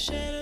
shall